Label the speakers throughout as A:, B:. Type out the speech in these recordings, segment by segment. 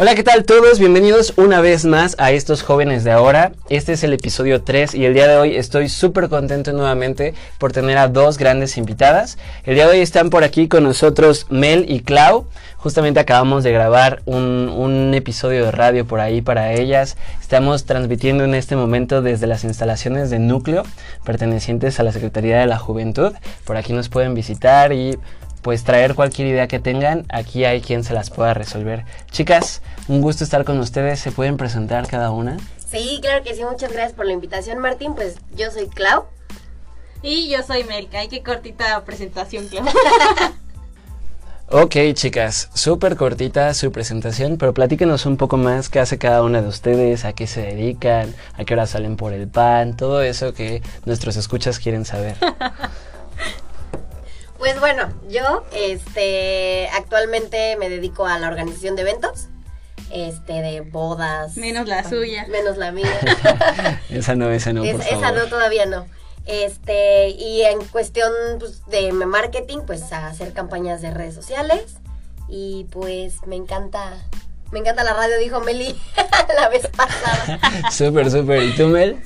A: Hola, ¿qué tal todos? Bienvenidos una vez más a estos jóvenes de ahora. Este es el episodio 3 y el día de hoy estoy súper contento nuevamente por tener a dos grandes invitadas. El día de hoy están por aquí con nosotros Mel y Clau. Justamente acabamos de grabar un, un episodio de radio por ahí para ellas. Estamos transmitiendo en este momento desde las instalaciones de Núcleo, pertenecientes a la Secretaría de la Juventud. Por aquí nos pueden visitar y pues traer cualquier idea que tengan, aquí hay quien se las pueda resolver. Chicas, un gusto estar con ustedes, ¿se pueden presentar cada una?
B: Sí, claro que sí, muchas gracias por la invitación Martín, pues yo soy Clau.
C: Y yo soy Melka, y qué cortita presentación, Clau.
A: Ok, chicas, súper cortita su presentación, pero platíquenos un poco más qué hace cada una de ustedes, a qué se dedican, a qué hora salen por el pan, todo eso que nuestros escuchas quieren saber.
B: Pues bueno, yo este actualmente me dedico a la organización de eventos, este de bodas.
C: Menos la suya.
B: Menos la mía.
A: esa no, esa no,
B: Es-
A: por
B: esa
A: favor.
B: no todavía no. Este, y en cuestión pues, de marketing, pues a hacer campañas de redes sociales. Y pues me encanta, me encanta la radio, dijo Meli la vez pasada.
A: Súper, súper. ¿Y tú, Mel?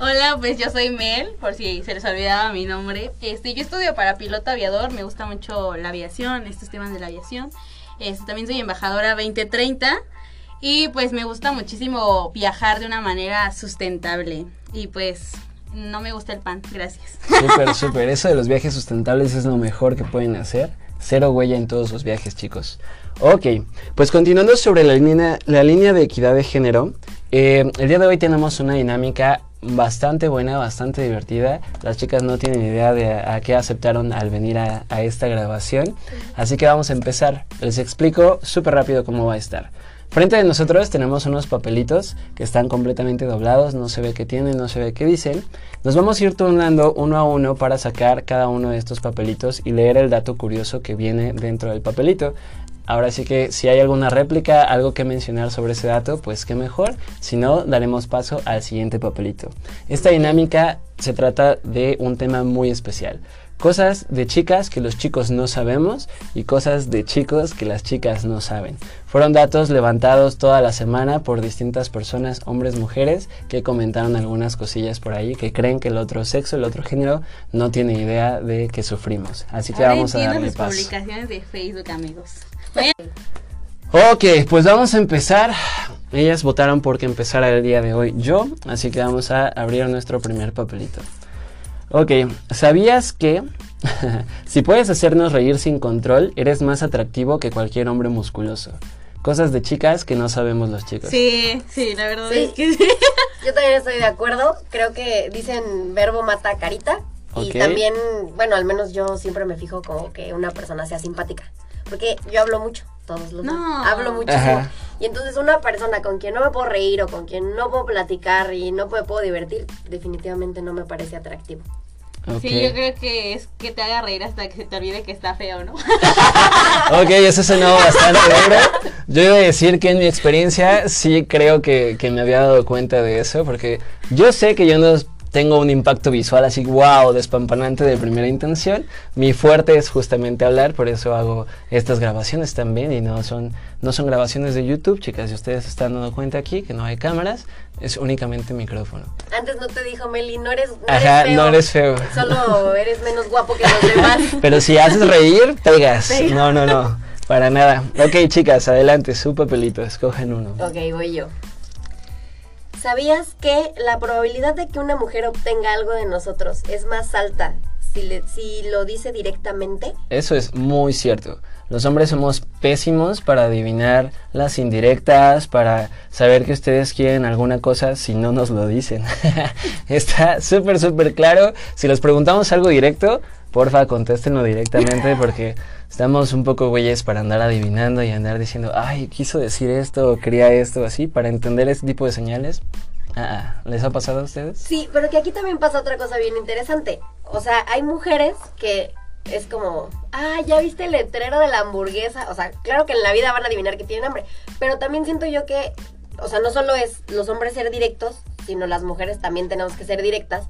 C: Hola, pues yo soy Mel, por si se les olvidaba mi nombre. Este, yo estudio para piloto aviador, me gusta mucho la aviación, estos temas de la aviación. Este, también soy embajadora 2030 y pues me gusta muchísimo viajar de una manera sustentable y pues no me gusta el pan, gracias.
A: Súper, súper. Eso de los viajes sustentables es lo mejor que pueden hacer. Cero huella en todos los viajes, chicos. Ok, pues continuando sobre la línea, la línea de equidad de género, eh, el día de hoy tenemos una dinámica bastante buena, bastante divertida. Las chicas no tienen idea de a, qué aceptaron al venir a, a esta grabación. Así que vamos a empezar. Les explico súper rápido cómo va a estar. Frente de nosotros tenemos unos papelitos que están completamente doblados, no se ve qué tienen, no se ve qué dicen. Nos vamos a ir turnando uno a uno para sacar cada uno de estos papelitos y leer el dato curioso que viene dentro del papelito. Ahora sí que si hay alguna réplica, algo que mencionar sobre ese dato, pues qué mejor. Si no, daremos paso al siguiente papelito. Esta dinámica se trata de un tema muy especial. Cosas de chicas que los chicos no sabemos y cosas de chicos que las chicas no saben. Fueron datos levantados toda la semana por distintas personas, hombres, mujeres, que comentaron algunas cosillas por ahí que creen que el otro sexo, el otro género, no tiene idea de que sufrimos. Así que
C: Ahora
A: vamos a darle paso.
C: publicaciones de Facebook, amigos.
A: Ok, pues vamos a empezar. Ellas votaron porque empezara el día de hoy yo, así que vamos a abrir nuestro primer papelito. Ok, ¿sabías que si puedes hacernos reír sin control, eres más atractivo que cualquier hombre musculoso? Cosas de chicas que no sabemos los chicos.
C: Sí, sí, la verdad
B: Sí.
C: es que sí.
B: Yo también estoy de acuerdo. Creo que dicen verbo mata carita. Y también, bueno, al menos yo siempre me fijo como que una persona sea simpática. Porque yo hablo mucho, todos los
C: No.
B: días. Hablo muchísimo.
A: Ajá.
B: Y entonces una persona con quien no me puedo reír o con quien no puedo platicar y no me puedo divertir, definitivamente no me parece atractivo.
C: Sí, yo creo que es que te haga reír hasta que se te olvide que está feo, ¿no?
A: Ok, eso sonó bastante duro. Yo iba a decir que en mi experiencia sí creo que, que me había dado cuenta de eso, porque yo sé que yo no tengo un impacto visual así, wow, despampanante de primera intención. Mi fuerte es justamente hablar, por eso hago estas grabaciones también y no son, no son grabaciones de YouTube, chicas. Si ustedes están dando cuenta aquí que no hay cámaras, es únicamente micrófono.
B: Antes no te dijo Meli, no eres, no
A: Ajá,
B: eres feo.
A: no eres feo.
B: Solo eres menos guapo que los demás.
A: Pero si haces reír, pegas. No, no, no. Para nada. Ok, chicas, adelante, su papelito, escogen uno.
B: Ok, voy yo. ¿Sabías que la probabilidad de que una mujer obtenga algo de nosotros es más alta si, lo dice directamente?
A: Eso es muy cierto. Los hombres somos pésimos para adivinar las indirectas, para saber que ustedes quieren alguna cosa si no nos lo dicen. Está súper, súper claro. Si les preguntamos algo directo, porfa, contéstenlo directamente porque estamos un poco güeyes para andar adivinando y andar diciendo, ay, quiso decir esto o quería esto, así, para entender este tipo de señales. Ah, ah, ¿les ha pasado a ustedes?
B: Sí, pero que aquí también pasa otra cosa bien interesante. O sea, hay mujeres que es como, ah, ya viste el letrero de la hamburguesa. O sea, claro que en la vida van a adivinar que tienen hambre. Pero también siento yo que, o sea, no solo es los hombres ser directos, sino las mujeres también tenemos que ser directas.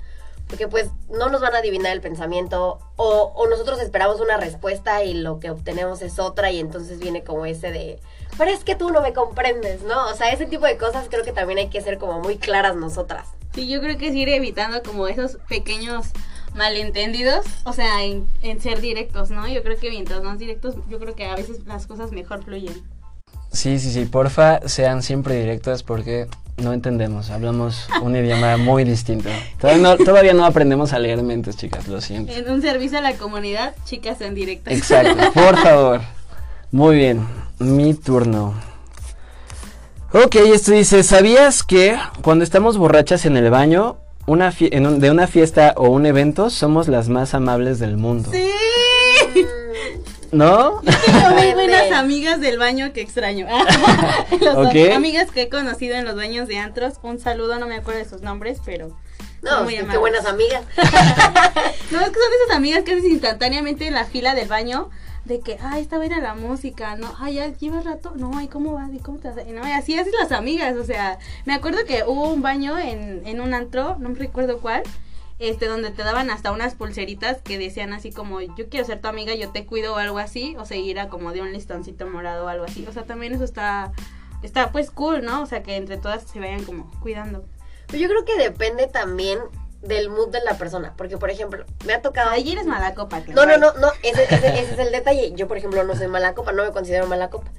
B: Porque pues no nos van a adivinar el pensamiento o, o nosotros esperamos una respuesta y lo que obtenemos es otra y entonces viene como ese de, pero es que tú no me comprendes, ¿no? O sea, ese tipo de cosas creo que también hay que ser como muy claras nosotras.
C: Sí, yo creo que es ir evitando como esos pequeños malentendidos, o sea, en, en ser directos, ¿no? Yo creo que mientras más directos, yo creo que a veces las cosas mejor fluyen.
A: Sí, sí, sí, porfa, sean siempre directas porque no entendemos, hablamos un idioma muy distinto. Todavía no, todavía no aprendemos a leer mentes, chicas, lo siento.
C: En un servicio a la comunidad, chicas en directo.
A: Exacto, por favor. Muy bien, mi turno. Ok, esto dice, ¿sabías que cuando estamos borrachas en el baño, una en un- de una fiesta o un evento, somos las más amables del mundo?
C: Sí.
A: ¿No?
C: Tengo muy
B: Depende.
C: buenas amigas del baño que extraño. Las
A: Ok.
C: amigas que he conocido en los baños de antros, un saludo, no me acuerdo de sus nombres, pero
B: No,
C: muy
B: qué buenas amigas.
C: No, es que son esas amigas que haces instantáneamente en la fila del baño. De que, ay, está buena la música, no, ay, ya lleva rato, no, ay, ¿cómo vas? ¿Y cómo te vas? Y no, y así hacen las amigas, o sea, me acuerdo que hubo un baño en, en un antro, no me recuerdo cuál, este, donde te daban hasta unas pulseritas que decían así como, yo quiero ser tu amiga, yo te cuido o algo así, o seguir a como de un listoncito morado o algo así, o sea, también eso está, está pues cool, ¿no? O sea, que entre todas se vayan como cuidando.
B: Pero yo creo que depende también del mood de la persona. Porque, por ejemplo, me ha tocado.
C: Ahí eres mala copa,
B: No, no, no, no, ese, ese- ese es el detalle. Yo, por ejemplo, no soy mala copa, no me considero mala copa.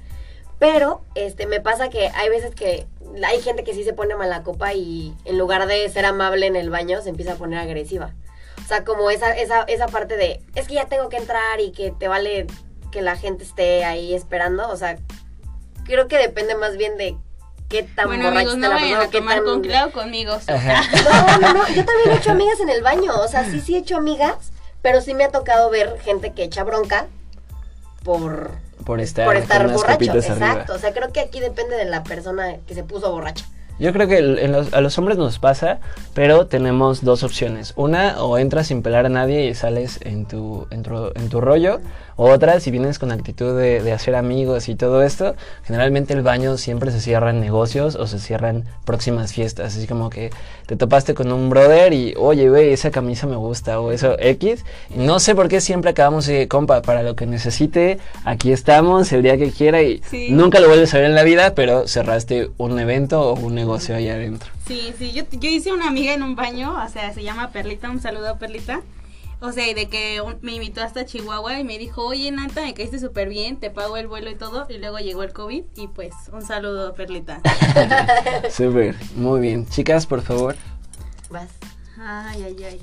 B: Pero, este, me pasa que hay veces que hay gente que sí se pone mala copa y en lugar de ser amable en el baño, se empieza a poner agresiva. O sea, como esa, esa, esa parte de, es que ya tengo que entrar y que te vale que la gente esté ahí esperando. O sea, creo que depende más bien de qué tan
C: Bueno,
B: borracha
C: amigos, no
B: la
C: vayan
B: persona,
C: a
B: qué
C: tomar
B: tan-
C: con Clau conmigo.
B: No, no, no, yo también he hecho amigas en el baño, o sea, sí, sí he hecho amigas, pero sí me ha tocado ver gente que echa bronca por,
A: Por estar,
B: por estar borracho,
A: arriba.
B: exacto, o sea, creo que aquí depende de la persona que se puso borracha.
A: Yo creo que en los- a los hombres nos pasa, pero tenemos dos opciones. Una, o entras sin pelar a nadie y sales en tu, en tu, en tu rollo. O otra, si vienes con actitud de, de hacer amigos y todo esto, generalmente el baño siempre se cierran negocios o se cierran próximas fiestas. Así como que te topaste con un brother y, oye, güey, esa camisa me gusta o eso X. Y no sé por qué siempre acabamos de, compa, para lo que necesite, aquí estamos el día que quiera y
C: Sí.
A: nunca lo vuelves a ver en la vida, pero cerraste un evento o un negocio ahí adentro.
C: Sí, sí, yo, yo hice una amiga en un baño, o sea, se llama Perlita, un saludo a Perlita. O sea, y de que un- me invitó hasta Chihuahua y me dijo, oye, Nata, me caíste súper bien, te pago el vuelo y todo. Y luego llegó el COVID y pues, un saludo, Perlita.
A: Súper, muy bien. Chicas, por favor.
B: Vas.
C: Ay, ay, ay.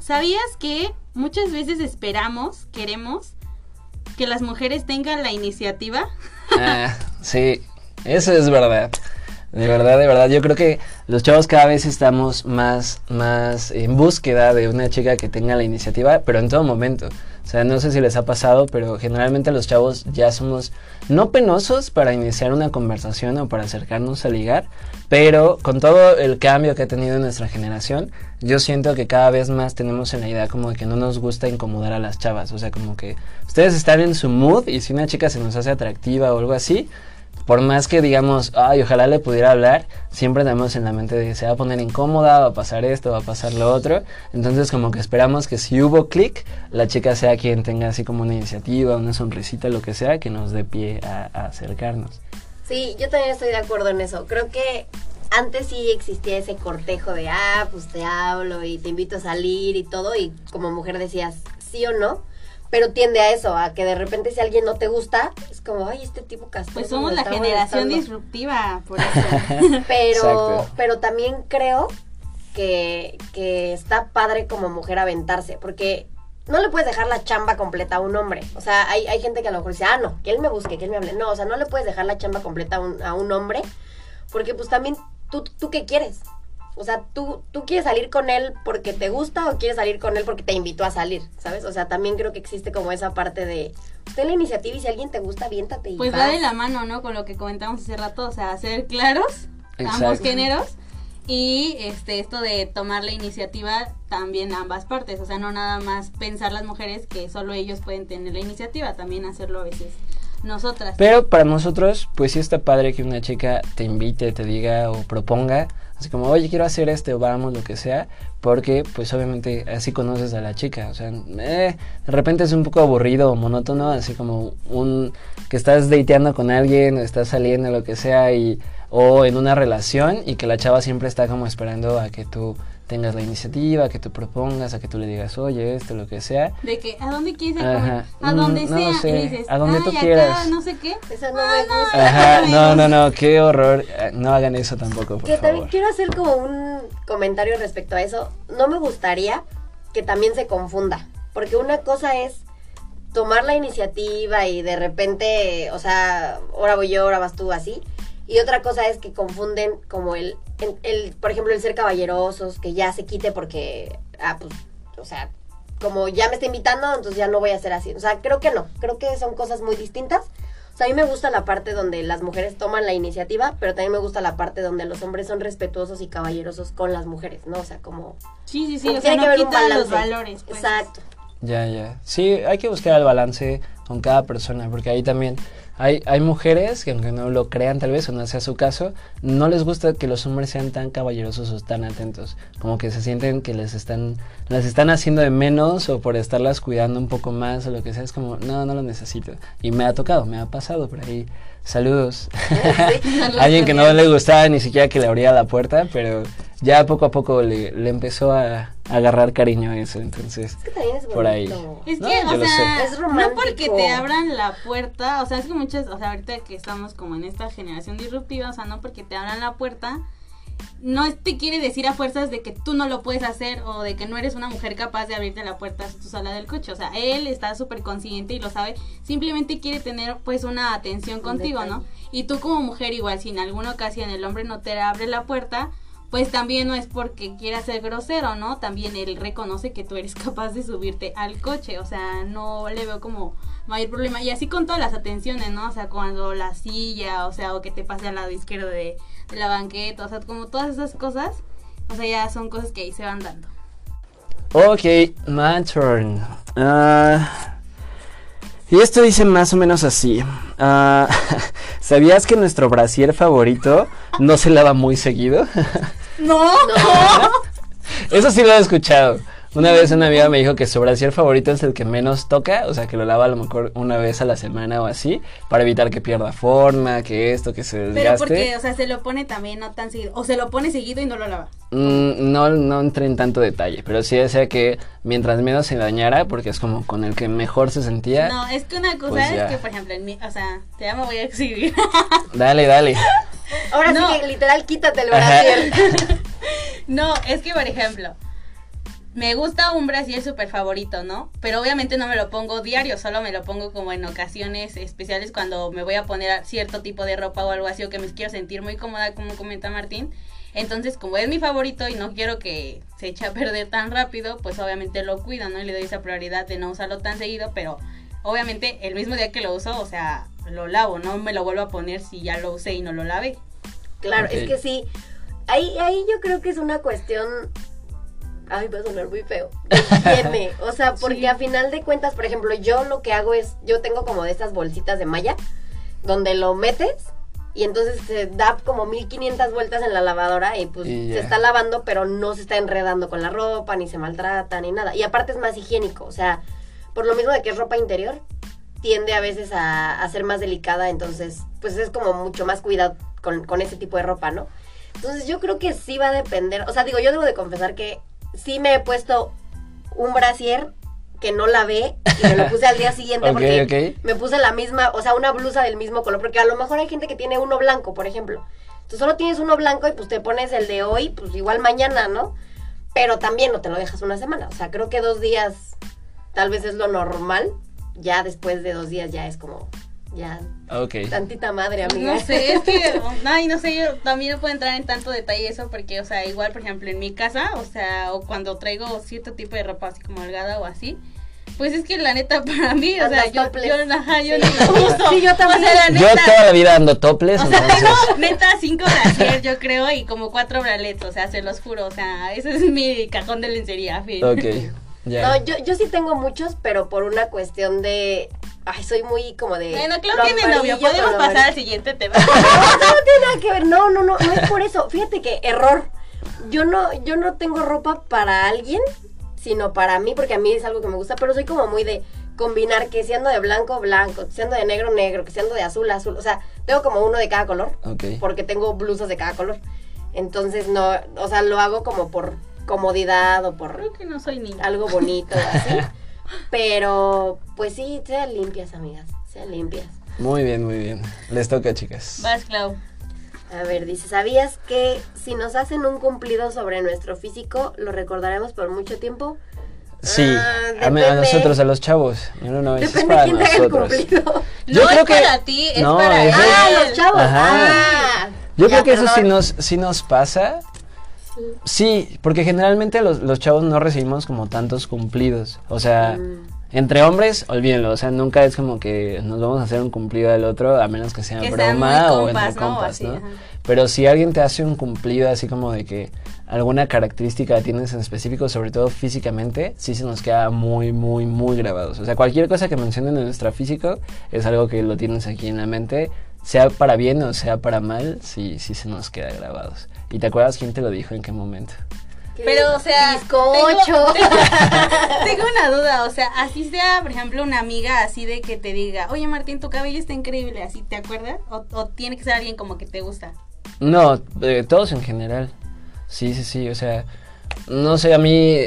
C: ¿Sabías que muchas veces esperamos, queremos, que las mujeres tengan la iniciativa?
A: Ah, sí, eso es verdad. De verdad, de verdad. Yo creo que los chavos cada vez estamos más, más en búsqueda de una chica que tenga la iniciativa, pero en todo momento. O sea, no sé si les ha pasado, pero generalmente los chavos ya somos no penosos para iniciar una conversación o para acercarnos a ligar, pero con todo el cambio que ha tenido nuestra generación, yo siento que cada vez más tenemos en la idea como de que no nos gusta incomodar a las chavas. O sea, como que ustedes están en su mood y si una chica se nos hace atractiva o algo así, por más que digamos, ay, ojalá le pudiera hablar, siempre tenemos en la mente de se va a poner incómoda, va a pasar esto, va a pasar lo otro. Entonces como que esperamos que si hubo clic, la chica sea quien tenga así como una iniciativa, una sonrisita, lo que sea, que nos dé pie a, a acercarnos.
B: Sí, yo también estoy de acuerdo en eso. Creo que antes sí existía ese cortejo de, ah, pues te hablo y te invito a salir y todo, y como mujer decías sí o no, pero tiende a eso, a que de repente si alguien no te gusta, es como, ay, este tipo castroso
C: Pues somos la generación
B: molestando".
C: disruptiva, por eso.
B: Pero,
A: Exacto.
B: pero también creo que, que está padre como mujer aventarse, porque no le puedes dejar la chamba completa a un hombre. O sea, hay, hay gente que a lo mejor dice, ah, no, que él me busque, que él me hable. No, o sea, no le puedes dejar la chamba completa a un, a un hombre, porque pues también, ¿tú, ¿tú qué quieres? O sea, ¿tú, ¿tú quieres salir con él porque te gusta o quieres salir con él porque te invitó a salir? ¿Sabes? O sea, también creo que existe como esa parte de, usted la iniciativa y si alguien te gusta, aviéntate y
C: Pues va de la mano, ¿no? Con lo que comentamos hace rato, o sea, ser claros, ambos géneros. Y este esto de tomar la iniciativa también ambas partes, o sea, no nada más pensar las mujeres que solo ellos pueden tener la iniciativa, también hacerlo a veces nosotras.
A: Pero para nosotros, pues sí está padre que una chica te invite, te diga o proponga, así como, oye, quiero hacer esto, vamos, lo que sea, porque pues obviamente así conoces a la chica, o sea, eh, de repente es un poco aburrido o monótono, así como un que estás dateando con alguien o estás saliendo, lo que sea, y o en una relación y que la chava siempre está como esperando a que tú tengas la iniciativa, que tú propongas, a que tú le digas, oye, esto, lo que sea.
C: De que, ¿a dónde quieres ir?
A: Ajá.
C: A donde
A: Mm, no
C: sea.
A: sé,
C: y dices,
A: a donde
C: "Ay,
A: tú
C: acá,
A: quieras".
C: no sé qué.
B: Esa no
C: Ah,
B: me
C: no,
B: gusta.
A: Ajá, no, no, no, qué horror. Eh, No hagan eso tampoco, por
B: Que también quiero hacer como un comentario respecto a eso. No me gustaría que también se confunda. Porque una cosa es tomar la iniciativa y de repente, o sea, ahora voy yo, ahora vas tú, así. Y otra cosa es que confunden como el, el, el, por ejemplo, el ser caballerosos, que ya se quite porque, ah, pues, o sea, como ya me está invitando, entonces ya no voy a ser así. O sea, creo que no, creo que son cosas muy distintas. O sea, a mí me gusta la parte donde las mujeres toman la iniciativa, pero también me gusta la parte donde los hombres son respetuosos y caballerosos con las mujeres, ¿no? O sea, como...
C: Sí, sí, sí. O sea,
B: que
C: no
B: haber un
C: quita los
B: balance.
C: valores. Pues.
B: Exacto.
A: Ya, ya. Sí, hay que buscar el balance con cada persona, porque ahí también hay, hay mujeres que aunque no lo crean tal vez o no sea su caso, no les gusta que los hombres sean tan caballerosos o tan atentos, como que se sienten que les están, las están haciendo de menos o por estarlas cuidando un poco más o lo que sea, es como, no, no lo necesito. Y me ha tocado, me ha pasado por ahí. Saludos.
C: Saludos
A: Alguien que no le gustaba ni siquiera que le abriera la puerta, pero ya poco a poco le, le empezó a, a agarrar cariño a eso, entonces...
B: Es que también es bonito.
A: Por ahí.
C: Es
A: No,
C: que, o sea.
B: Es
C: no
B: romántico.
C: porque te abran la puerta, o sea, es que muchas, o sea, ahorita que estamos como en esta generación disruptiva, o sea, no porque te abran la puerta, no te quiere decir a fuerzas de que tú no lo puedes hacer o de que no eres una mujer capaz de abrirte la puerta a tu sala del coche. O sea, él está súper consciente y lo sabe. Simplemente quiere tener pues una atención contigo, ¿no? Y tú como mujer igual, si en alguna ocasión el hombre no te abre la puerta, pues también no es porque quiera ser grosero, ¿no? También él reconoce que tú eres capaz de subirte al coche, o sea, no le veo como mayor problema. Y así con todas las atenciones, ¿no? O sea, cuando la silla, o sea, o que te pase al lado izquierdo de, de la banqueta, o sea, como todas esas cosas, o sea, ya son cosas que ahí se van dando.
A: Ok, my turn. Ah, y esto dice más o menos así. Ah, ¿Sabías que nuestro brasier favorito no se lava muy seguido?
C: ¡No!
B: No.
A: Eso sí lo he escuchado. Una vez una amiga me dijo que su brasier favorito es el que menos toca, o sea, que lo lava a lo mejor una vez a la semana o así, para evitar que pierda forma, que esto, que se
C: Pero
A: desgaste.
C: porque, o sea, se lo pone también no tan seguido, o se lo pone seguido y no lo lava.
A: Mm, no, no entré en tanto detalle, pero sí decía que mientras menos se dañara, porque es como con el que mejor se sentía.
C: No, es que una cosa
A: Pues
C: es
A: ya.
C: que, por ejemplo, en mi, o sea, te ya me voy a exhibir.
A: Dale, dale.
B: Ahora
C: No.
B: sí que literal quítate el brasier.
C: No, es que, por ejemplo, me gusta un brasier súper favorito, ¿no? Pero obviamente no me lo pongo diario, solo me lo pongo como en ocasiones especiales cuando me voy a poner cierto tipo de ropa o algo así o que me quiero sentir muy cómoda, como comenta Martín. Entonces, como es mi favorito y no quiero que se eche a perder tan rápido, pues obviamente lo cuido, ¿no? Y le doy esa prioridad de no usarlo tan seguido, pero obviamente el mismo día que lo uso, o sea, lo lavo, no me lo vuelvo a poner si ya lo usé y no lo lavé.
B: Claro, es que sí. Ahí, ahí yo creo que es una cuestión. Ay, va a sonar muy feo. de higiene. O sea, porque
C: Sí.
B: a final de cuentas, por ejemplo, yo lo que hago es. Yo tengo como de estas bolsitas de malla. Donde lo metes. Y entonces se da como 1500 vueltas en la lavadora. Y pues
A: Y
B: se está lavando, pero no se está enredando con la ropa. Ni se maltrata, ni nada. Y aparte es más higiénico. O sea, por lo mismo de que es ropa interior. Tiende a veces a, a ser más delicada. Entonces, pues es como mucho más cuidado con, con ese tipo de ropa, ¿no? Entonces yo creo que sí va a depender, o sea, digo, yo debo de confesar que sí me he puesto un brasier que no lavé y me lo puse al día siguiente porque me puse la misma, o sea, una blusa del mismo color, porque a lo mejor hay gente que tiene uno blanco, por ejemplo. Tú solo tienes uno blanco y pues te pones el de hoy, pues igual mañana, ¿no? Pero también no te lo dejas una semana, o sea, creo que dos días tal vez es lo normal, ya después de dos días ya es como, ya, Tantita madre, amiga.
C: No sé, es que, ay, no sé, yo también no puedo entrar en tanto detalle eso porque, o sea, igual, por ejemplo, en mi casa, o sea, o cuando traigo cierto tipo de ropa así como holgada o así, pues es que la neta para mí, o sea, yo, yo, ajá, yo
B: Sí.
C: ni lo uso.
B: Sí, yo también.
C: O sea, la
A: Yo
C: neta,
A: toda la vida ando topless,
C: o sea, tengo neta cinco brasier, yo creo, y como cuatro bralets, o sea, se los juro, o sea, ese es mi cajón de lencería, fin.
A: Ok,
B: No, yo, yo sí tengo muchos, pero por una cuestión de... ay, soy muy como de.
C: Bueno, Clau
B: lo
C: tiene novio, podemos pasar al siguiente tema.
B: No, no tiene nada que ver. No, no, no, no es por eso. Fíjate que error. Yo no, yo no tengo ropa para alguien, sino para mí, porque a mí es algo que me gusta, pero soy como muy de combinar que si ando de blanco, blanco, que si ando de negro, negro, que si ando de azul, azul. O sea, tengo como uno de cada color,
A: Ok.
B: porque tengo blusas de cada color. Entonces, no, o sea, lo hago como por comodidad o por
C: Creo que no soy niña.
B: algo bonito, así. Pero, pues sí, sean limpias, amigas, sean limpias.
A: Muy bien, muy bien. Les toca, chicas.
C: Vas, Clau.
B: A ver, dice, ¿sabías que si nos hacen un cumplido sobre nuestro físico, lo recordaremos por mucho tiempo?
A: Sí,
B: Ah,
A: a, a nosotros, a los chavos. No, no, es para
B: de quién te haga el
A: nosotros.
B: cumplido.
A: Yo
C: no
A: creo
C: es
A: que-
C: para ti, es
A: No,
C: para él.
B: Ah, los chavos.
A: Ajá.
B: Ah,
A: Yo
B: ya,
A: creo que eso sí
B: perdón.
A: nos, sí nos pasa. Sí, porque generalmente los, los chavos no recibimos como tantos cumplidos. O sea,
B: Mm.
A: entre hombres, olvídenlo. O sea, nunca es como que nos vamos a hacer un cumplido al otro, a menos que sea
C: Que
A: broma o
C: compas,
A: entre
C: ¿no?
A: compas,
C: Así,
A: ¿no? Pero si alguien te hace un cumplido así como de que alguna característica tienes en específico, sobre todo físicamente, sí se nos queda muy, muy, muy grabados. O sea, cualquier cosa que mencionen en nuestro físico es algo que lo tienes aquí en la mente, sea para bien o sea para mal, sí, sí se nos queda grabados. ¿Y te acuerdas quién te lo dijo en qué momento?
C: Pero, o sea. Tengo, tengo una duda, o sea, así sea, por ejemplo, una amiga así de que te diga, oye Martín, tu cabello está increíble, así, ¿te acuerdas? O, o tiene que ser alguien como que te gusta.
A: No, eh, todos en general. Sí, sí, sí, o sea, no sé, a mí,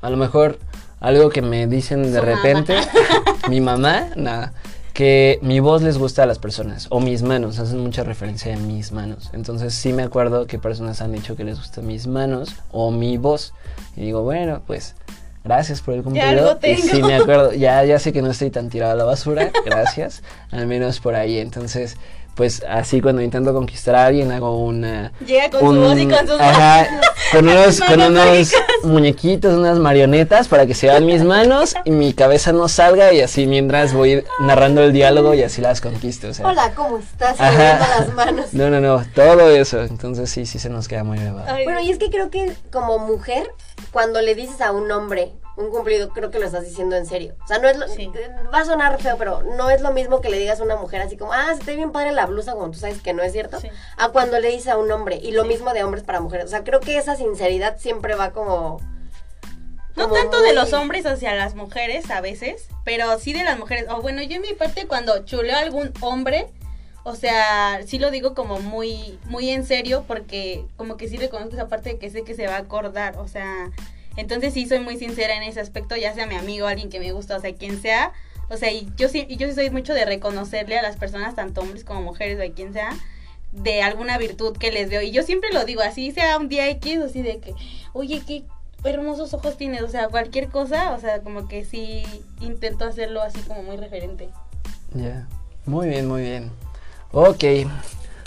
A: a lo mejor algo que me dicen de
C: Su mamá.
A: repente, mi mamá, nada, que mi voz les gusta a las personas, o mis manos, hacen mucha referencia a mis manos. Entonces sí me acuerdo que personas han dicho que les gustan mis manos o mi voz. Y digo, bueno, pues gracias por el cumplido.
C: algo
A: Y
C: tengo.
A: sí me acuerdo, ya, ya sé que no estoy tan tirado a la basura, gracias, al menos por ahí. Entonces, pues así cuando intento conquistar a alguien hago una...
C: Llega con su voz y con sus
A: ajá,
C: manos.
A: con unos, con unos muñequitos, unas marionetas para que se vean mis manos y mi cabeza no salga y así mientras voy narrando el diálogo y así las conquisto. O sea,
B: Hola, ¿cómo estás?
A: Ajá.
B: Moviendo las manos.
A: No, no, no, todo eso. Entonces sí, sí se nos queda muy grabado.
C: Ay,
B: Bueno, y es que creo que como mujer, cuando le dices a un hombre un cumplido, creo que lo estás diciendo en serio. O sea, no es lo,
C: Sí.
B: va a sonar feo, pero no es lo mismo que le digas a una mujer así como, ah, se te ve bien padre la blusa, como tú sabes que no es cierto,
C: Sí.
B: a cuando le dices a un hombre. Y lo mismo de hombres para mujeres. O sea, creo que esa sinceridad siempre va como...
C: No
B: como
C: tanto de los hombres hacia las mujeres a veces, pero sí de las mujeres. O bueno, yo en mi parte cuando chuleo a algún hombre, o sea, sí lo digo como muy muy en serio porque como que sí reconozco esa parte de que sé que se va a acordar, o sea, entonces sí soy muy sincera en ese aspecto, ya sea mi amigo, alguien que me gusta, o sea, quien sea. O sea, y yo sí yo sí soy mucho de reconocerle a las personas, tanto hombres como mujeres, o a quien sea, de alguna virtud que les veo. Y yo siempre lo digo, así sea un día X, así de que, oye, qué hermosos ojos tienes, o sea, cualquier cosa, o sea, como que sí intento hacerlo así como muy referente.
A: Ya. Muy bien, muy bien. Ok.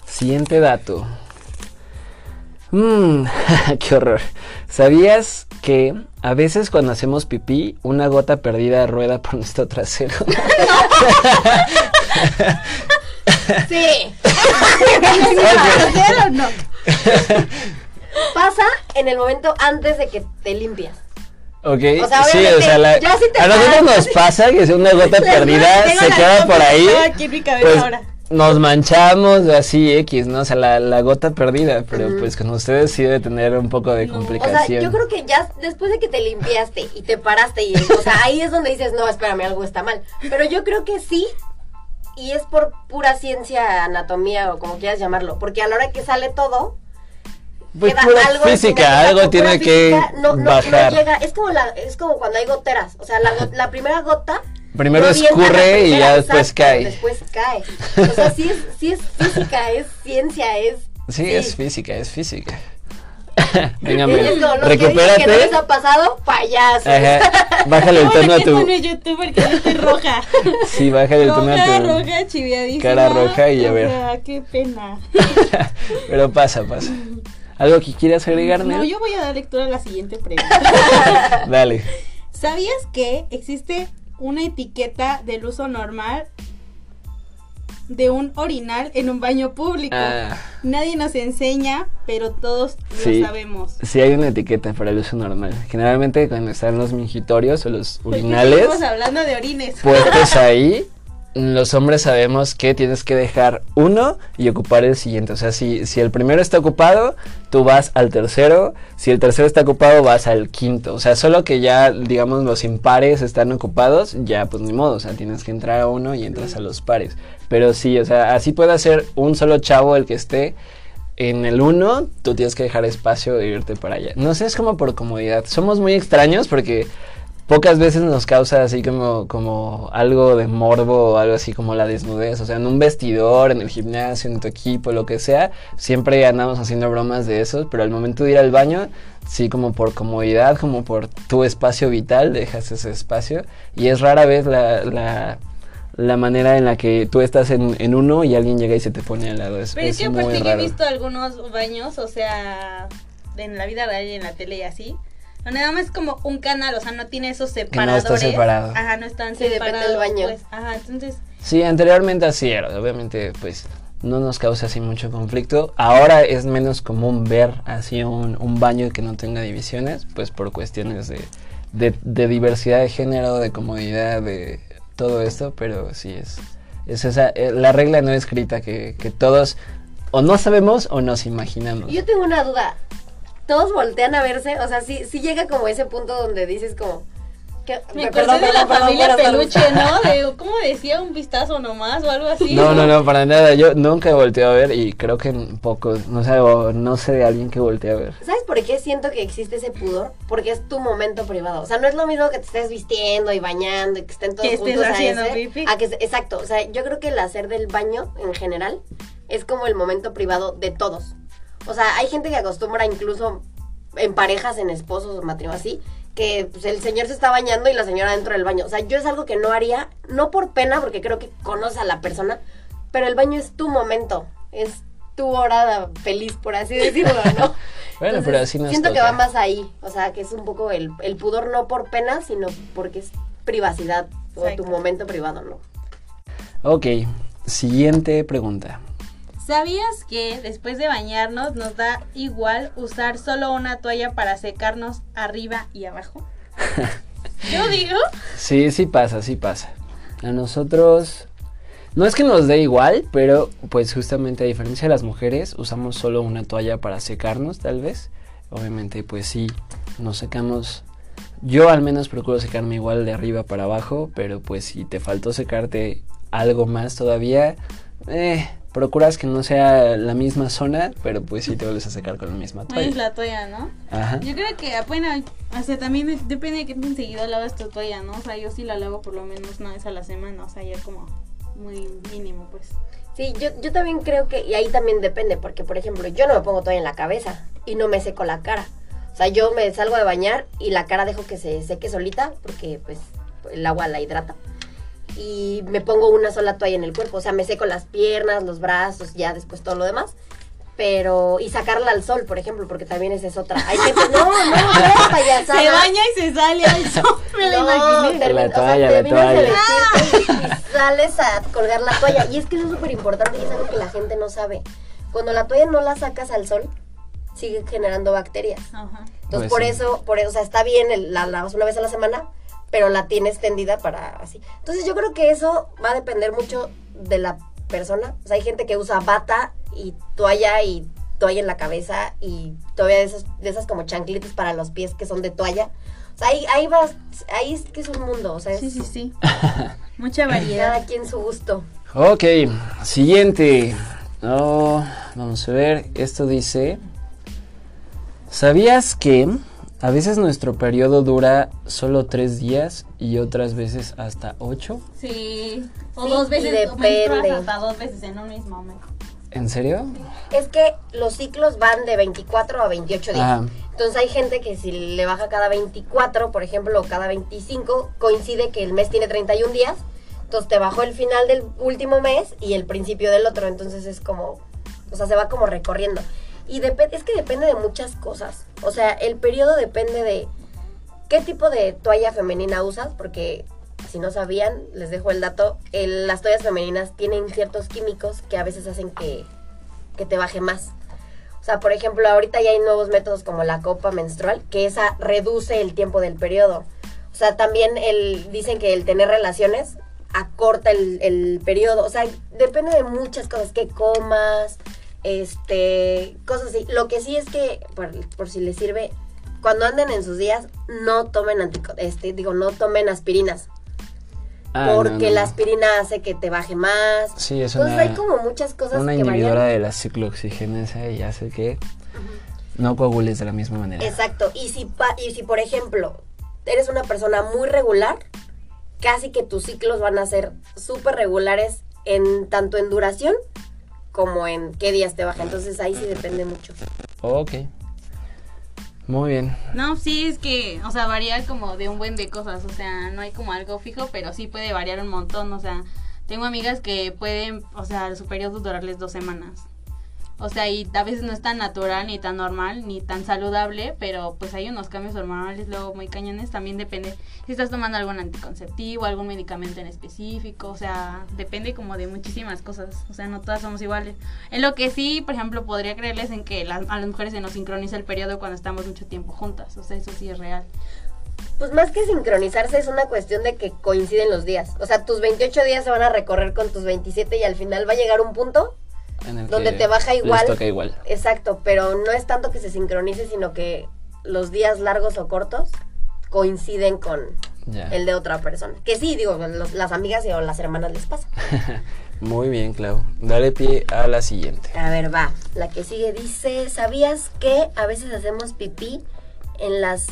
A: Siguiente dato. Mmm, qué horror. ¿Sabías que a veces cuando hacemos pipí, una gota perdida rueda por nuestro trasero?
B: Sí.
C: ¿Hacer o no?
B: Pasa en el momento antes de que te limpias.
A: Ok,
B: O sea,
A: sí, o sea, la-
B: te
A: a nosotros nos pasa que si una gota perdida se queda por ahí, pues
C: ahora.
A: Nos manchamos así X, ¿no? O sea, la, la gota perdida, pero pues con ustedes sí debe tener un poco de
C: No.
B: O
A: complicación.
B: sea, yo creo que ya después de que te limpiaste y te paraste y, o sea, ahí es donde dices, no, espérame, algo está mal. Pero yo creo que sí, y es por pura ciencia, anatomía o como quieras llamarlo, porque a la hora que sale todo,
A: Pues
B: queda
A: pura
B: algo
A: física, algo tiene que
B: física, no, no- no
A: bajar.
B: llega, es como la, es como cuando hay goteras, o sea, la, la primera gota
A: Primero
B: no
A: escurre y ya después
B: exacto,
A: cae.
B: Después cae. O sea, sí es, sí es física, es ciencia, es
A: Sí, es física, es física. Venga,
B: como los que dicen que no les
A: recupérate.
B: ha pasado, payasos.
A: Ajá, bájale el tono a tu.
C: pone youtuber que estoy roja.
A: Sí, bájale el tono a tu.
C: roja, chiviadísima.
A: cara roja y a
C: o
A: ver.
C: sea, qué pena.
A: Pero pasa, pasa. ¿Algo que quieras agregar,
C: No, yo voy a dar lectura a la siguiente pregunta.
A: Dale.
C: ¿Sabías que existe una etiqueta del uso normal de un orinal en un baño público.
A: Ah.
C: Nadie nos enseña, pero todos
A: Sí.
C: lo sabemos.
A: Sí hay una etiqueta para el uso normal. Generalmente cuando están los mingitorios o los
C: ¿Por qué
A: urinales
C: seguimos hablando de orines.
A: puestos ahí, los hombres sabemos que tienes que dejar uno y ocupar el siguiente. O sea, si, si el primero está ocupado, tú vas al tercero. Si el tercero está ocupado, vas al quinto. O sea, solo que ya, digamos, los impares están ocupados, ya pues ni modo. O sea, tienes que entrar a uno y entras a los pares. Pero sí, o sea, así puede ser un solo chavo el que esté. En el uno, tú tienes que dejar espacio e irte para allá. No sé, es como por comodidad. Somos muy extraños porque pocas veces nos causa así como, como algo de morbo o algo así como la desnudez. O sea, en un vestidor, en el gimnasio, en tu equipo, lo que sea, siempre andamos haciendo bromas de eso, pero al momento de ir al baño, sí como por comodidad, como por tu espacio vital, dejas ese espacio. Y es rara vez la, la, la manera en la que tú estás en, en uno y alguien llega y se te pone al lado. Es,
C: Pero es, que aparte yo he visto algunos baños, o sea, en la vida real y en la tele y así. Donde nada más es como un canal, o sea, no tiene esos
A: no está
C: separadores.
A: separado.
C: Ajá, no están
B: Sí, depende
C: separados.
B: del baño.
C: pues, ajá, entonces,
A: Sí, anteriormente así era, obviamente pues no nos causa así mucho conflicto. Ahora es menos común ver así un, un baño que no tenga divisiones, pues por cuestiones de, de, de diversidad de género, de comodidad, de todo esto, pero sí es, es esa, eh, la regla no escrita que, que todos o no sabemos o nos imaginamos.
B: Yo tengo una duda. Todos voltean a verse, o sea, sí, sí llega como ese punto donde dices como... que-
C: me acordé de la
B: perdón,
C: familia
B: perdón.
C: peluche, ¿no? De, ¿Cómo decía? Un vistazo nomás o algo así.
A: No, no, no, para nada. Yo nunca volteé a ver y creo que en pocos, no sé, o no sé de alguien que voltee a ver.
B: ¿Sabes por qué siento que existe ese pudor? Porque es tu momento privado. O sea, no es lo mismo que te estés vistiendo y bañando y que estén todos
C: Que estés
B: juntos a
C: haciendo
B: ese,
C: pipí.
B: a que exacto. O sea, yo creo que el hacer del baño en general es como el momento privado de todos. O sea, hay gente que acostumbra incluso en parejas, en esposos o matrimonios así, que pues, el señor se está bañando y la señora dentro del baño. O sea, yo es algo que no haría, no por pena, porque creo que conoce a la persona, pero el baño es tu momento, es tu hora feliz, por así decirlo, ¿no?
A: Bueno, pero así nos
B: Siento que va más ahí, o sea, que es un poco el, el pudor no por pena, sino porque es privacidad o tu momento privado, ¿no?
A: Ok, siguiente pregunta.
C: ¿Sabías que después de bañarnos nos da igual usar solo una toalla para secarnos arriba y abajo? Yo digo,
A: Sí, sí pasa, sí pasa. A nosotros... No es que nos dé igual, pero pues justamente a diferencia de las mujeres, usamos solo una toalla para secarnos, tal vez. Obviamente, pues sí, nos secamos... Yo al menos procuro secarme igual de arriba para abajo, pero pues si te faltó secarte algo más todavía, eh, procuras que no sea la misma zona, pero pues sí te vuelves a secar con la misma
C: no es
A: toalla.
C: la toalla, ¿no?
A: Ajá.
C: Yo creo que, bueno, o sea, también depende de qué tan seguido lavas tu toalla, ¿no? O sea, yo sí la lavo por lo menos una vez a la semana, o sea, ya como muy mínimo, pues.
B: Sí, yo, yo también creo que, y ahí también depende, porque por ejemplo, yo no me pongo toalla en la cabeza y no me seco la cara. O sea, yo me salgo de bañar y la cara dejo que se seque solita, porque pues el agua la hidrata. Y me pongo una sola toalla en el cuerpo, o sea, me seco las piernas, los brazos, ya después todo lo demás. Pero, y sacarla al sol, por ejemplo, porque también esa es otra. Hay gente, no, no, no, payasada.
C: Se baña y se sale al sol, me
B: No,
C: imaginé.
B: termi-
A: La
B: o sea,
A: toalla, la
B: terminas de
A: toalla.
B: vestirte y sales a colgar la toalla. Y es que eso es súper importante y es algo que la gente no sabe. Cuando la toalla no la sacas al sol, sigue generando bacterias.
C: Ajá.
B: Entonces,
A: Pues
B: por
A: sí.
B: eso, por eso, o sea, está bien, el- la lavas una vez a la semana, pero la tienes tendida para así. Entonces, yo creo que eso va a depender mucho de la persona. O sea, hay gente que usa bata y toalla y toalla en la cabeza y todavía de esas, de esas como chanclitas para los pies que son de toalla. O sea, ahí, ahí vas, ahí es que es un mundo, o sea, es
C: Sí, sí, sí. Mucha variedad.
B: cada quien su gusto.
A: Ok, siguiente. Oh, vamos a ver, esto dice... ¿Sabías que a veces nuestro periodo dura solo tres días y otras veces hasta ocho?
C: Sí. O
B: Sí,
C: dos veces,
B: depende.
C: hasta dos veces en un mismo mes.
A: ¿En serio?
B: Es que los ciclos van de 24 a 28 días. Entonces hay gente que si le baja cada 24, por ejemplo, o cada 25, coincide que el mes tiene 31 días. Entonces te bajó el final del último mes y el principio del otro. Entonces es como, o sea, se va como recorriendo. Y depende, es que depende de muchas cosas. O sea, el periodo depende de qué tipo de toalla femenina usas, porque si no sabían, les dejo el dato, el- las toallas femeninas tienen ciertos químicos que a veces hacen que, que te baje más. O sea, por ejemplo, ahorita ya hay nuevos métodos como la copa menstrual, que esa reduce el tiempo del periodo. O sea, también el, dicen que el tener relaciones acorta el, el periodo. O sea, depende de muchas cosas, que comas, este, cosas así. Lo que sí es que, por, por si les sirve, cuando anden en sus días, no tomen antico- este, digo, no tomen aspirinas.
A: Ah,
B: porque
A: no,
B: la aspirina hace que te baje más.
A: Sí, es
B: Entonces
A: una,
B: hay como muchas cosas
A: una
B: que
A: inhibidora
B: varían.
A: de la ciclooxigenasa y hace que no coagules de la misma manera.
B: Exacto. Y si, pa- y si, por ejemplo, eres una persona muy regular, casi que tus ciclos van a ser súper regulares en tanto en duración como en qué días te baja. Entonces ahí sí depende mucho.
A: Ok. Muy bien.
C: No, sí, es que, o sea, varía como de un buen de cosas, o sea, no hay como algo fijo, pero sí puede variar un montón, o sea, tengo amigas que pueden, o sea, su periodo durarles dos semanas. O sea, y a veces no es tan natural, ni tan normal, ni tan saludable, pero pues hay unos cambios hormonales luego muy cañones. También depende si estás tomando algún anticonceptivo, algún medicamento en específico. O sea, depende como de muchísimas cosas. O sea, no todas somos iguales. En lo que sí, por ejemplo, podría creerles en que las- a las mujeres se nos sincroniza el periodo cuando estamos mucho tiempo juntas. O sea, eso sí es real.
B: Pues más que sincronizarse es una cuestión de que coinciden los días. O sea, tus 28 días se van a recorrer con tus 27 y al final va a llegar un punto
A: En el
B: Donde
A: que
B: te baja
A: les
B: igual.
A: toca igual.
B: Exacto, pero no es tanto que se sincronice, sino que los días largos o cortos coinciden con el de otra persona. Que sí, digo, los- las amigas y o las hermanas les pasa.
A: Muy bien, Clau. Dale pie a la siguiente.
B: A ver, va. La que sigue dice, ¿sabías que a veces hacemos pipí en las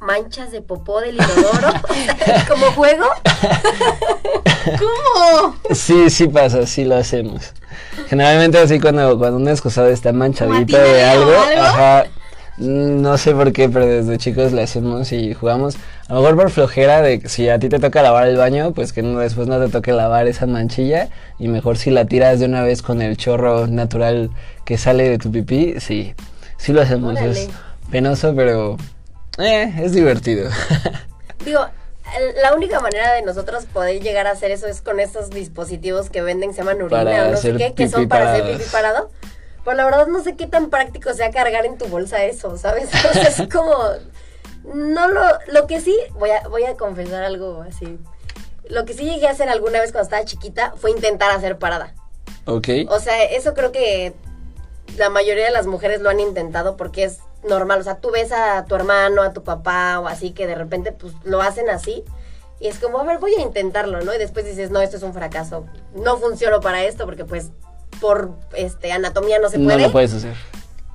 B: manchas de popó del inodoro? ¿Como juego?
C: ¿Cómo?
A: Sí, sí pasa, sí lo hacemos. Generalmente así cuando, cuando un excusado está manchadito
C: ¿Como
A: de algo, ajá, mm, no sé por qué, pero desde chicos le hacemos y jugamos. A lo mejor por flojera de que si a ti te toca lavar el baño, pues que no, después no te toque lavar esa manchilla y mejor si la tiras de una vez con el chorro natural que sale de tu pipí, sí, sí lo hacemos.
B: Órale.
A: Es penoso, pero eh, es divertido.
B: Digo, la única manera de nosotros poder llegar a hacer eso es con estos dispositivos que venden, se llaman urina
A: Para
B: o no sé qué, que son para hacer pipí parado. Pero la verdad no sé qué tan práctico sea cargar en tu bolsa eso, ¿sabes? O sea, es como... No lo... Lo que sí, voy a, voy a confesar algo así. Lo que sí llegué a hacer alguna vez cuando estaba chiquita fue intentar hacer parada.
A: ok.
B: O sea, eso creo que la mayoría de las mujeres lo han intentado porque es normal. O sea, tú ves a tu hermano, a tu papá o así que de repente pues lo hacen así. Y es como, a ver, voy a intentarlo, ¿no? Y después dices, no, esto es un fracaso. No funciono para esto porque pues por este anatomía no se
A: no
B: puede.
A: lo puedes hacer.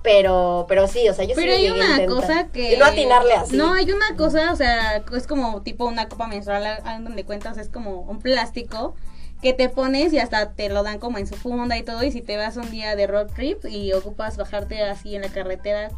B: Pero, pero sí, o sea, yo sí
C: Pero
B: lo
C: hay una cosa que...
B: Y no atinarle así.
C: No, hay una cosa, o sea, es como tipo una copa menstrual, a- a donde cuentas, es como un plástico que te pones y hasta te lo dan como en su funda y todo, y si te vas un día de road trip y ocupas bajarte así en la carretera,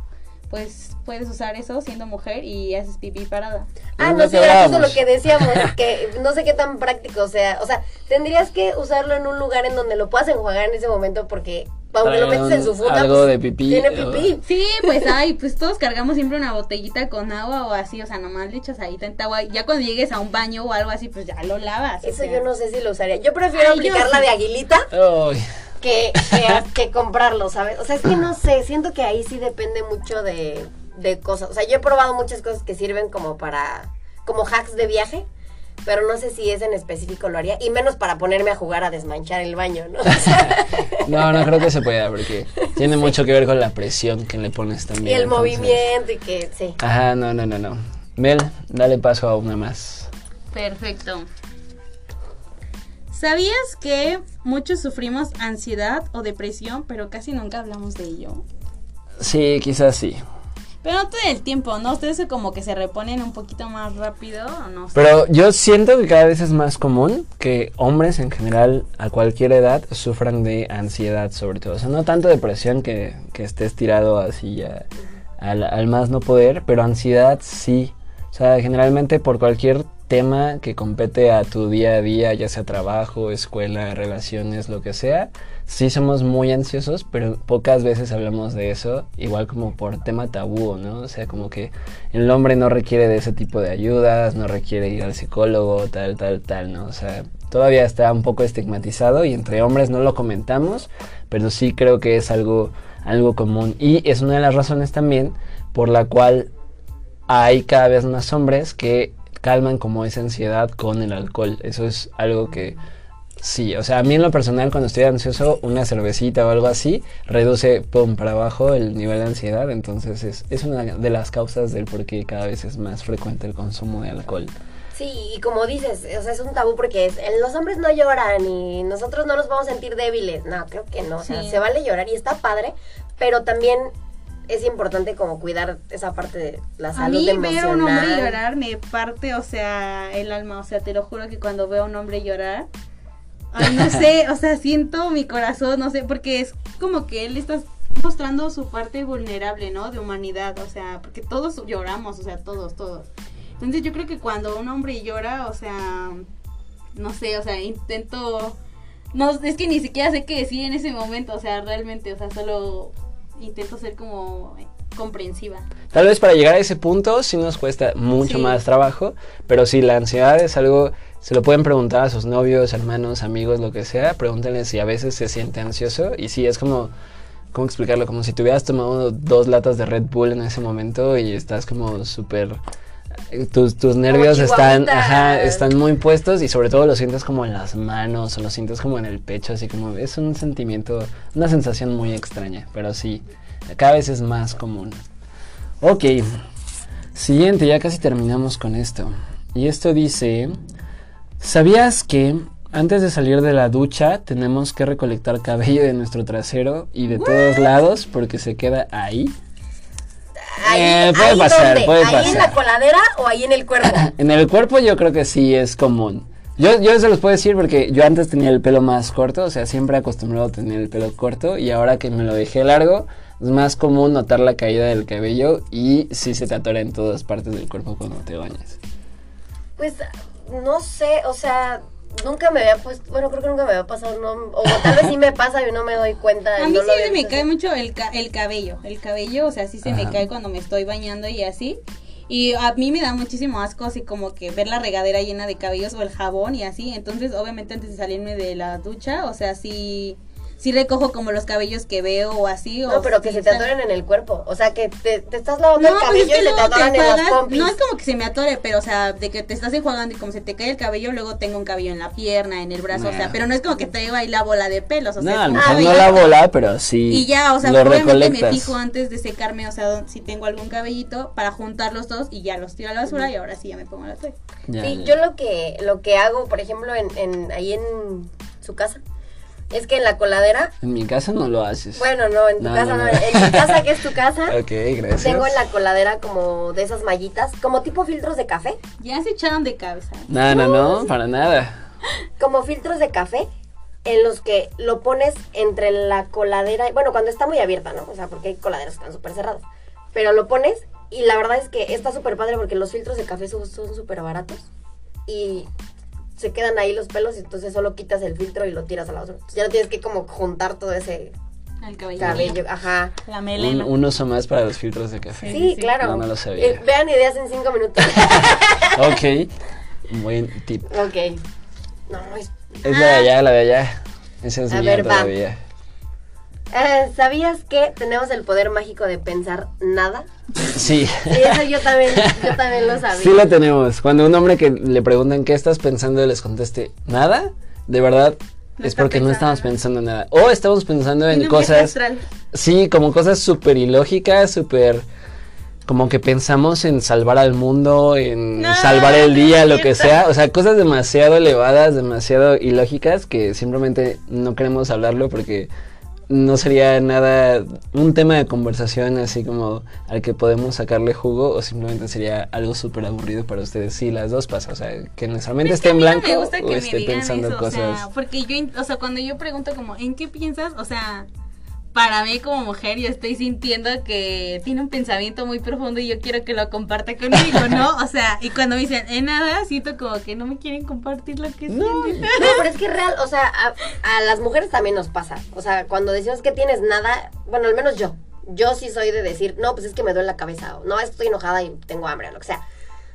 C: pues puedes usar eso siendo mujer y haces pipí parada.
B: Ah, no, sí, era
A: hablábamos.
B: lo que decíamos, que no sé qué tan práctico sea. O sea, tendrías que usarlo en un lugar en donde lo puedas enjuagar en ese momento porque aunque lo metes en su
A: un-
B: funda,
A: algo
B: pues,
A: de pipí,
B: tiene pipí.
C: Sí, pues ay, pues todos cargamos siempre una botellita con agua o así, o sea, nomás le echas ahí tanta agua. Ya cuando llegues a un baño o algo así, pues ya lo lavas. o
B: Eso
C: sea.
B: yo no sé si lo usaría. Yo prefiero
C: Ay, yo
B: aplicar la de aguilita
A: Ay,
B: que, que, que comprarlo, ¿sabes? O sea, es que no sé, siento que ahí sí depende mucho de, de cosas. O sea, yo he probado muchas cosas que sirven como para, como hacks de viaje, pero no sé si ese en específico lo haría, y menos para ponerme a jugar a desmanchar el baño, ¿no? O sea,
A: No, no creo que se pueda porque tiene mucho que ver con la presión que le pones
B: y
A: también.
B: el
A: entonces-
B: movimiento y que, sí.
A: Ajá, no, no, no, no. Mel, dale paso a una más.
C: Perfecto. ¿Sabías que muchos sufrimos ansiedad o depresión, pero casi nunca hablamos de ello?
A: Sí, quizás sí.
C: Pero no todo el tiempo, ¿no? Ustedes como que se reponen un poquito más rápido, ¿o no.
A: Pero yo siento que cada vez es más común que hombres en general a cualquier edad sufran de ansiedad sobre todo. O sea, no tanto depresión que, que estés tirado así ya al, al más no poder, pero ansiedad sí. O sea, generalmente por cualquier tema que compete a tu día a día, ya sea trabajo, escuela, relaciones, lo que sea, sí somos muy ansiosos, pero pocas veces hablamos de eso, igual como por tema tabú, ¿no? O sea, como que el hombre no requiere de ese tipo de ayudas, no requiere ir al psicólogo, tal, tal, tal, ¿no? O sea, todavía está un poco estigmatizado y entre hombres no lo comentamos, pero sí creo que es algo, algo común. Y es una de las razones también por la cual hay cada vez más hombres que calman como esa ansiedad con el alcohol. Eso es algo que sí, o sea, a mí en lo personal cuando estoy ansioso, una cervecita o algo así reduce, pum, para abajo el nivel de ansiedad. Entonces es, es una de las causas del por qué cada vez es más frecuente el consumo de alcohol.
B: Sí, y como dices, o sea, es un tabú porque es, los hombres no lloran y nosotros no nos vamos a sentir débiles. No, creo que no. O sea,
C: Sí.
B: se vale llorar y está padre, pero también es importante como cuidar esa parte de la
C: A
B: salud
C: mí ver
B: emocional.
C: a un hombre llorar me parte, o sea, el alma. O sea, te lo juro que cuando veo a un hombre llorar, ay, no sé, o sea, siento mi corazón, no sé, porque es como que él está mostrando su parte vulnerable, ¿no? De humanidad, o sea, porque todos lloramos, o sea, todos, todos. Entonces yo creo que cuando un hombre llora, o sea, no sé, o sea, intento... No, es que ni siquiera sé qué decir en ese momento, o sea, realmente, o sea, solo intento ser como comprensiva.
A: Tal vez para llegar a ese punto sí nos cuesta mucho
C: Sí.
A: más trabajo, pero si la ansiedad es algo, se lo pueden preguntar a sus novios, hermanos, amigos, lo que sea, pregúntenle si a veces se siente ansioso y si es como, ¿cómo explicarlo? Como si te hubieras tomado dos latas de Red Bull en ese momento y estás como súper... Tus, tus nervios están, ajá, están muy puestos y sobre todo lo sientes como en las manos o lo sientes como en el pecho, así como es un sentimiento, una sensación muy extraña, pero sí, cada vez es más común. Ok, siguiente, ya casi terminamos con esto. Y esto dice, ¿sabías que antes de salir de la ducha tenemos que recolectar cabello de nuestro trasero y de todos lados porque se queda ahí?
B: Ahí,
A: Eh, puede
B: ahí
A: pasar, puede
B: ¿Ahí en la
A: pasar.
B: coladera o ahí en el cuerpo?
A: En el cuerpo yo creo que sí es común. Yo, yo se los puedo decir porque yo antes tenía el pelo más corto, o sea, siempre acostumbrado a tener el pelo corto y ahora que me lo dejé largo, es más común notar la caída del cabello y sí se te atora en todas partes del cuerpo cuando te bañas.
B: Pues no sé, o sea, nunca me había puesto, bueno, creo que nunca me había pasado, no, o tal vez sí me pasa y no me doy cuenta.
C: A mí
B: no
C: sí me
B: visto
C: cae mucho el, ca- el cabello, el cabello, o sea, sí se me cae cuando me estoy bañando y así. Y a mí me da muchísimo asco así como que ver la regadera llena de cabellos o el jabón y así. Entonces, obviamente antes de salirme de la ducha, o sea, sí, sí recojo como los cabellos que veo o así.
B: No,
C: o
B: pero que se te atoren en el cuerpo. O sea, que te, te estás lavando
C: No,
B: el
C: pues
B: cabello
C: es que
B: y se te
C: te
B: atoran en pompis.
C: no es como que se me atore, pero o sea, de que te estás enjuagando y como se te cae el cabello, luego tengo un cabello en la pierna, en el brazo, o sea,
A: Nah.
C: pero no es como que traigo ahí la bola de pelos, o sea,
A: no, mejor
C: cabello.
A: no la bola, pero sí.
C: Y ya, o sea,
A: lo
C: obviamente me fijo antes de secarme, o sea, si tengo algún cabellito, para juntar los dos y ya los tiro a la basura y ahora sí ya me pongo la toalla.
B: Sí,
A: ya.
B: yo lo que, lo que hago, por ejemplo, en, en, ahí en su casa, es que en la coladera,
A: En mi casa no lo haces.
B: bueno, no, en tu
A: No,
B: casa
A: no,
B: no,
A: no.
B: en mi casa, que es tu casa,
A: Ok, gracias.
B: tengo en la coladera como de esas mallitas, como tipo filtros de café,
C: Ya se echaron de cabeza.
A: No, no, no, para nada.
B: como filtros de café, en los que lo pones entre la coladera, y- bueno, cuando está muy abierta, ¿no? O sea, porque hay coladeras que están súper cerradas, pero lo pones y la verdad es que está súper padre porque los filtros de café son son súper baratos y se quedan ahí los pelos y entonces solo quitas el filtro y lo tiras a la basura. Entonces ya no tienes que como juntar todo ese
C: El cabello.
B: cabello, ajá.
C: La
A: Un,
C: melena.
A: un uso más para los filtros de café.
B: Sí,
C: sí.
B: claro.
A: No, no lo sabía.
B: Eh, vean ideas en cinco minutos.
A: Ok, buen tip.
B: ok. No, es-
A: Es la de allá, la de allá. Esa es
B: A
A: mía
B: ver, va. Eh, ¿Sabías que tenemos el poder mágico de pensar nada?
A: Sí.
B: Sí, eso yo también, yo también lo sabía.
A: Sí lo tenemos. Cuando un hombre que le preguntan qué estás pensando les conteste nada, de verdad
C: No
A: es porque no estamos pensando en nada. O estamos pensando en cosas, sí, como cosas súper ilógicas, súper como que pensamos en salvar al mundo, en
C: No,
A: salvar el día, lo que sea. O sea, cosas demasiado elevadas, demasiado ilógicas que simplemente no queremos hablarlo porque no sería nada un tema de conversación así como al que podemos sacarle jugo o simplemente sería algo súper aburrido para ustedes. Sí, las dos pasan. O sea, que nuestra mente esté en blanco
C: me gusta
A: o
C: que
A: esté pensando
C: eso,
A: cosas.
C: o sea, porque yo, o sea, cuando yo pregunto como, ¿en qué piensas? O sea, para mí como mujer yo estoy sintiendo que tiene un pensamiento muy profundo y yo quiero que lo comparta conmigo, ¿no? O sea, y cuando me dicen, en nada, siento como que no me quieren compartir lo que
A: No.
C: sienten.
B: No, pero es que es real, o sea, a, a las mujeres también nos pasa. O sea, cuando decimos que tienes nada, bueno, al menos yo. Yo sí soy de decir, no, pues es que me duele la cabeza, o no, estoy enojada y tengo hambre, o lo que sea.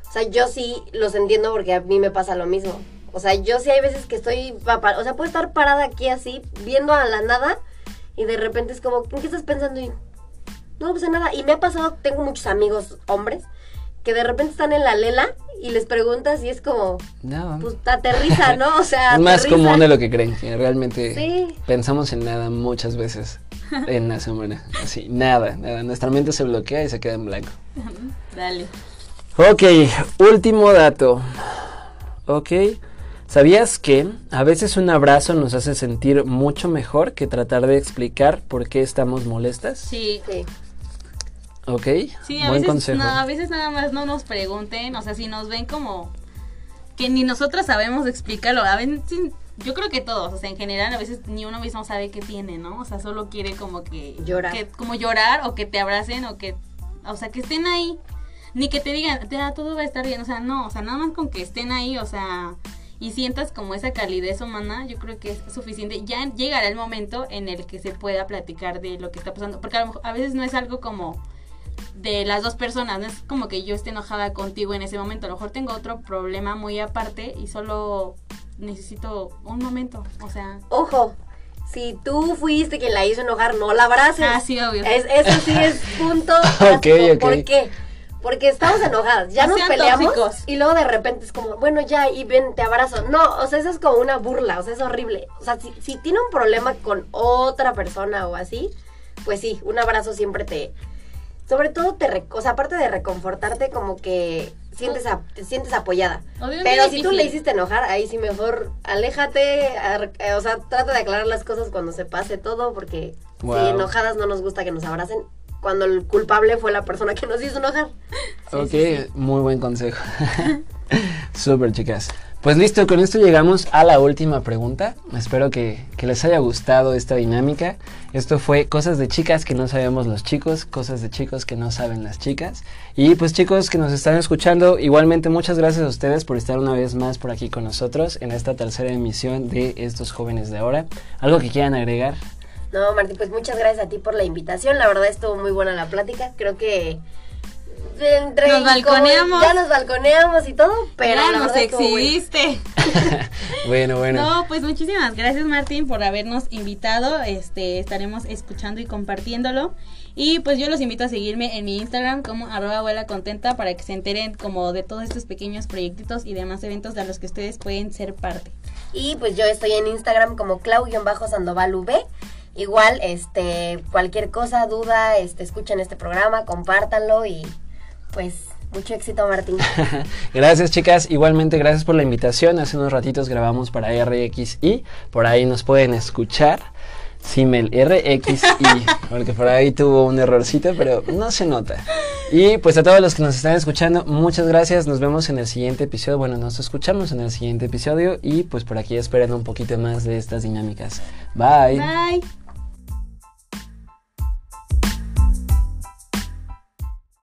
B: O sea, yo sí los entiendo porque a mí me pasa lo mismo. O sea, yo sí hay veces que estoy, o sea, puedo estar parada aquí así, viendo a la nada, y de repente es como, ¿en qué estás pensando? Y, no, pues en nada. Y me ha pasado, tengo muchos amigos hombres, que de repente están en la lela y les preguntas y es como,
A: No.
B: pues aterriza, ¿no? O sea,
A: es más
B: aterriza.
A: común de lo que creen, que realmente
B: Sí.
A: pensamos en nada muchas veces en la semana. Así, nada, nada. Nuestra mente se bloquea y se queda en blanco.
C: Dale.
A: Ok, último dato. Ok. ¿Sabías que a veces un abrazo nos hace sentir mucho mejor que tratar de explicar por qué estamos molestas?
C: Sí.
B: Sí.
A: Ok.
C: Sí, a
A: Buen
C: veces,
A: consejo.
C: no, a veces nada más no nos pregunten, o sea, si nos ven como que ni nosotras sabemos explicarlo, a veces, yo creo que todos, o sea, en general a veces ni uno mismo sabe qué tiene, ¿no? O sea, solo quiere como que
B: Llorar.
C: que- como llorar o que te abracen o que o sea, que estén ahí, ni que te digan, "Ya, todo va a estar bien, o sea, no, o sea, nada más con que estén ahí, o sea, y sientas como esa calidez humana, yo creo que es suficiente. Ya llegará el momento en el que se pueda platicar de lo que está pasando, porque a, lo mejor- a veces no es algo como de las dos personas, no es como que yo esté enojada contigo en ese momento, a lo mejor tengo otro problema muy aparte y solo necesito un momento, o sea,
B: Ojo, si tú fuiste quien la hizo enojar, no la abraces.
C: ah, sí, obvio.
B: Es, eso sí es punto.
A: Ok, ok.
B: ¿Por qué? Porque estamos enojadas, ya
C: No
B: nos peleamos
C: tóxicos.
B: y luego de repente es como, bueno, ya, y ven, te abrazo. No, o sea, eso es como una burla, o sea, es horrible. O sea, si, si tiene un problema con otra persona o así, pues sí, un abrazo siempre te... Sobre todo te... re- O sea, aparte de reconfortarte, como que sientes, a- te sientes apoyada.
C: O de un
B: Pero si tú le hiciste enojar, ahí sí mejor aléjate, ar- eh, o sea, trata de aclarar las cosas cuando se pase todo, porque
A: Wow.
B: si enojadas no nos gusta que nos abracen, cuando el culpable fue la persona que nos hizo enojar.
A: ok, muy buen consejo. Súper, chicas. Pues listo, con esto llegamos a la última pregunta. Espero que, que les haya gustado esta dinámica. Esto fue cosas de chicas que no sabemos los chicos, cosas de chicos que no saben las chicas. Y pues chicos que nos están escuchando, igualmente muchas gracias a ustedes por estar una vez más por aquí con nosotros en esta tercera emisión de estos jóvenes de ahora. ¿Algo que quieran agregar?
B: No, Martín, pues muchas gracias a ti por la invitación. La verdad estuvo muy buena la plática. Creo que entre
C: Nos balconeamos.
B: ya nos balconeamos y todo, pero
C: Ya nos exhibiste.
A: Bueno, bueno.
C: No, pues muchísimas gracias Martín por habernos invitado. Este, estaremos escuchando y compartiéndolo. Y pues yo los invito a seguirme en mi Instagram como arroba abuela contenta para que se enteren como de todos estos pequeños proyectitos y demás eventos de los que ustedes pueden ser parte.
B: Y pues yo estoy en Instagram como clau-sandoval V. Igual, este, cualquier cosa, duda, este, escuchen este programa, compártanlo y pues mucho éxito, Martín.
A: gracias chicas, igualmente gracias por la invitación. Hace unos ratitos grabamos para RXI, por ahí nos pueden escuchar. Simel RXI, porque por ahí tuvo un errorcito, pero no se nota. Y pues a todos los que nos están escuchando, muchas gracias. Nos vemos en el siguiente episodio. Bueno, nos escuchamos en el siguiente episodio y pues por aquí esperen un poquito más de estas dinámicas. Bye.
C: Bye.